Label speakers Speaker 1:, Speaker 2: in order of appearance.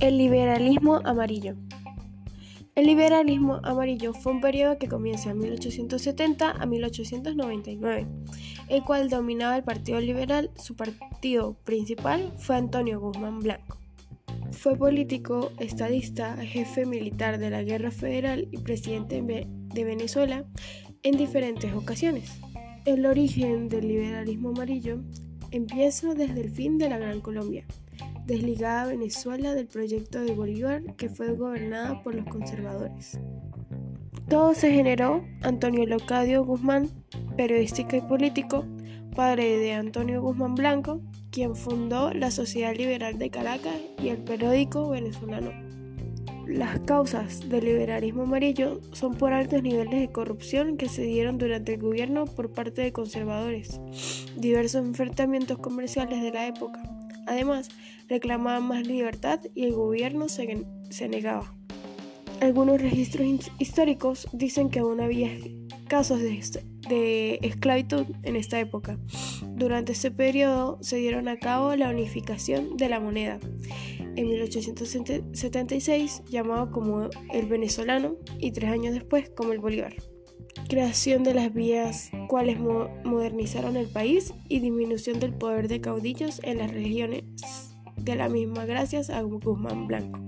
Speaker 1: El liberalismo amarillo. El liberalismo amarillo fue un periodo que comienza en 1870 a 1899, el cual dominaba el Partido Liberal. Su partido principal fue Antonio Guzmán Blanco. Fue político, estadista, jefe militar de la Guerra Federal y presidente de Venezuela en diferentes ocasiones. El origen del liberalismo amarillo empieza desde el fin de la Gran Colombia desligada a Venezuela del proyecto de Bolívar que fue gobernada por los conservadores. Todo se generó Antonio Locadio Guzmán, periodista y político, padre de Antonio Guzmán Blanco, quien fundó la Sociedad Liberal de Caracas y el periódico venezolano. Las causas del liberalismo amarillo son por altos niveles de corrupción que se dieron durante el gobierno por parte de conservadores, diversos enfrentamientos comerciales de la época, Además, reclamaban más libertad y el gobierno se, negaba. Algunos registros históricos dicen que aún había casos de, de esclavitud en esta época. Durante este periodo se dieron a cabo la unificación de la moneda. En 1876 llamado como el venezolano y tres años después como el bolívar creación de las vías cuales modernizaron el país y disminución del poder de caudillos en las regiones de la misma gracias a Guzmán Blanco.